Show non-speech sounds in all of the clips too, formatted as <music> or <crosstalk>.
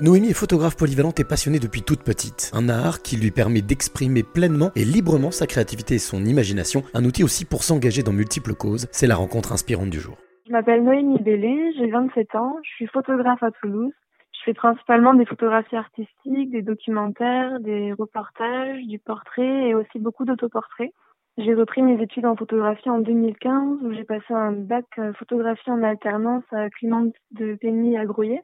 Noémie est photographe polyvalente et passionnée depuis toute petite. Un art qui lui permet d'exprimer pleinement et librement sa créativité et son imagination. Un outil aussi pour s'engager dans multiples causes. C'est la rencontre inspirante du jour. Je m'appelle Noémie Bellé, j'ai 27 ans, je suis photographe à Toulouse. Je fais principalement des photographies artistiques, des documentaires, des reportages, du portrait et aussi beaucoup d'autoportraits. J'ai repris mes études en photographie en 2015 où j'ai passé un bac euh, photographie en alternance à Clément de Peigny à Groyer.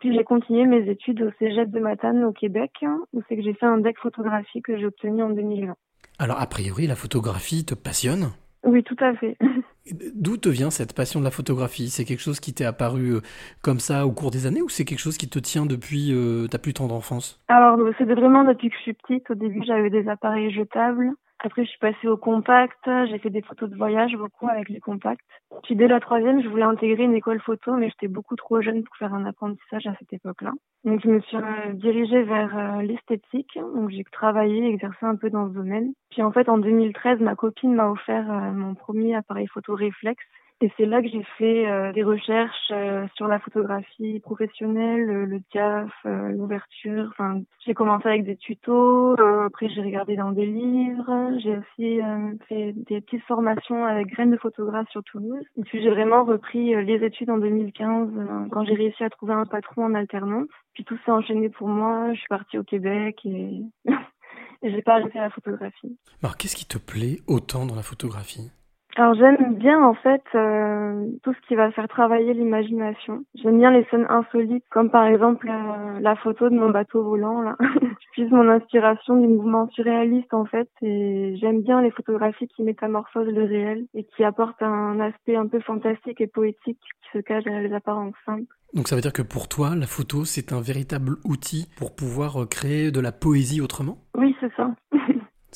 Puis j'ai continué mes études au Cégep de Matane au Québec, où c'est que j'ai fait un deck photographie que j'ai obtenu en 2020. Alors a priori, la photographie te passionne? Oui, tout à fait. <laughs> D'où te vient cette passion de la photographie? C'est quelque chose qui t'est apparu euh, comme ça au cours des années ou c'est quelque chose qui te tient depuis euh, ta plus tendre enfance Alors c'est vraiment depuis que je suis petite. Au début, j'avais des appareils jetables. Après, je suis passée au compact. J'ai fait des photos de voyage beaucoup avec les compacts. Puis dès la troisième, je voulais intégrer une école photo, mais j'étais beaucoup trop jeune pour faire un apprentissage à cette époque-là. Donc je me suis euh, dirigée vers euh, l'esthétique. Donc j'ai travaillé, exercé un peu dans ce domaine. Puis en fait, en 2013, ma copine m'a offert euh, mon premier appareil photo réflexe et c'est là que j'ai fait euh, des recherches euh, sur la photographie professionnelle, le diaph, euh, l'ouverture. Enfin, j'ai commencé avec des tutos. après, j'ai regardé dans des livres. J'ai aussi fait des petites formations avec graines de photographe sur Toulouse. Et puis, j'ai vraiment repris les études en 2015 quand j'ai réussi à trouver un patron en alternance. Puis tout s'est enchaîné pour moi. Je suis partie au Québec et, <laughs> et j'ai pas arrêté la photographie. Alors, qu'est-ce qui te plaît autant dans la photographie? Alors j'aime bien en fait euh, tout ce qui va faire travailler l'imagination. J'aime bien les scènes insolites, comme par exemple euh, la photo de mon bateau volant là. <laughs> je puise mon inspiration du mouvement surréaliste en fait, et j'aime bien les photographies qui métamorphosent le réel et qui apportent un aspect un peu fantastique et poétique qui se cache derrière les apparences simples. Donc ça veut dire que pour toi, la photo c'est un véritable outil pour pouvoir euh, créer de la poésie autrement? Oui, c'est ça.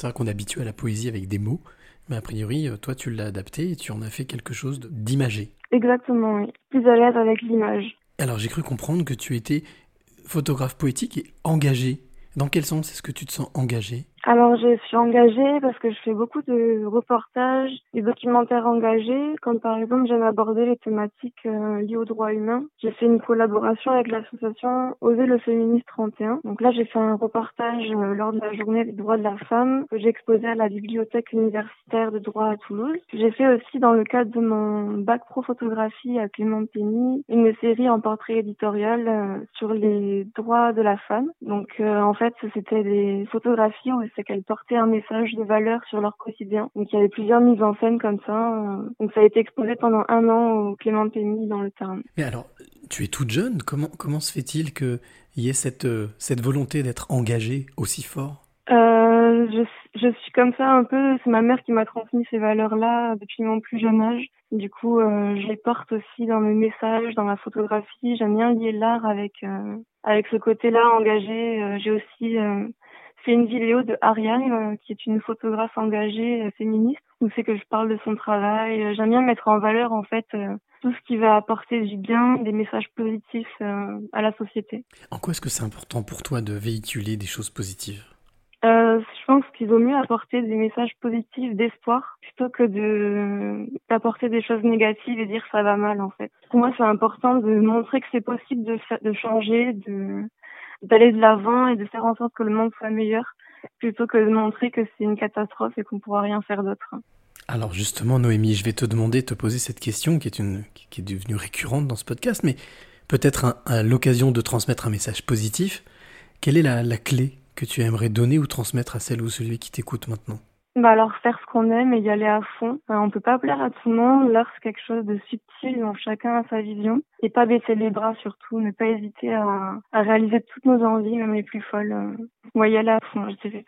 C'est vrai qu'on est habitué à la poésie avec des mots. Mais a priori, euh, toi, tu l'as adapté et tu en as fait quelque chose d'imagé. Exactement, oui. Plus à l'aise avec l'image. Alors, j'ai cru comprendre que tu étais photographe poétique et engagé. Dans quel sens est-ce que tu te sens engagé? Alors, je suis engagée parce que je fais beaucoup de reportages, des documentaires engagés, comme par exemple, j'aime aborder les thématiques euh, liées aux droits humains. J'ai fait une collaboration avec l'association Oser le féministe 31. Donc là, j'ai fait un reportage euh, lors de la journée des droits de la femme que j'ai exposé à la bibliothèque universitaire de droit à Toulouse. J'ai fait aussi dans le cadre de mon bac pro photographie à Clément Pény une série en portrait éditorial euh, sur les droits de la femme. Donc en fait, c'était des photographies c'est qu'elles portaient un message de valeur sur leur quotidien. Donc il y avait plusieurs mises en scène comme ça. Euh. Donc ça a été exposé pendant un an au Clément Pény dans le Tarn. Mais alors, tu es toute jeune. Comment comment se fait-il qu'il y ait cette euh, cette volonté d'être engagée aussi fort? Euh, je, je suis comme ça un peu. C'est ma mère qui m'a transmis ces valeurs-là depuis mon plus jeune âge. Du coup, euh, je les porte aussi dans mes messages, dans ma photographie. J'aime bien lier l'art avec euh, avec ce côté-là engagé. J'ai aussi c'est une vidéo de Ariane, euh, qui est une photographe engagée euh, féministe, où c'est que je parle de son travail. Euh, j'aime bien mettre en valeur, en fait, tout ce qui va apporter du bien, des messages positifs à la société. En quoi est-ce que c'est important pour toi de véhiculer des choses positives? Euh, je pense qu'il vaut mieux apporter des messages positifs d'espoir plutôt que de d'apporter des choses négatives et dire ça va mal en fait. Pour moi, c'est important de montrer que c'est possible de, de changer, de d'aller de l'avant et de faire en sorte que le monde soit meilleur plutôt que de montrer que c'est une catastrophe et qu'on ne pourra rien faire d'autre. Alors justement, Noémie, je vais te demander de te poser cette question qui est, une, qui est devenue récurrente dans ce podcast, mais peut-être l'occasion de transmettre un message positif. Quelle est la, la clé que tu aimerais donner ou transmettre à celle ou celui qui t'écoute maintenant? Bah alors faire ce qu'on aime et y aller à fond. On on peut pas plaire à tout le monde. L'art c'est quelque chose de subtil, dont chacun a sa vision. Et pas baisser les bras surtout, ne pas hésiter à, réaliser toutes nos envies, même les plus folles. Euh, ouais, y aller à fond, je dirais.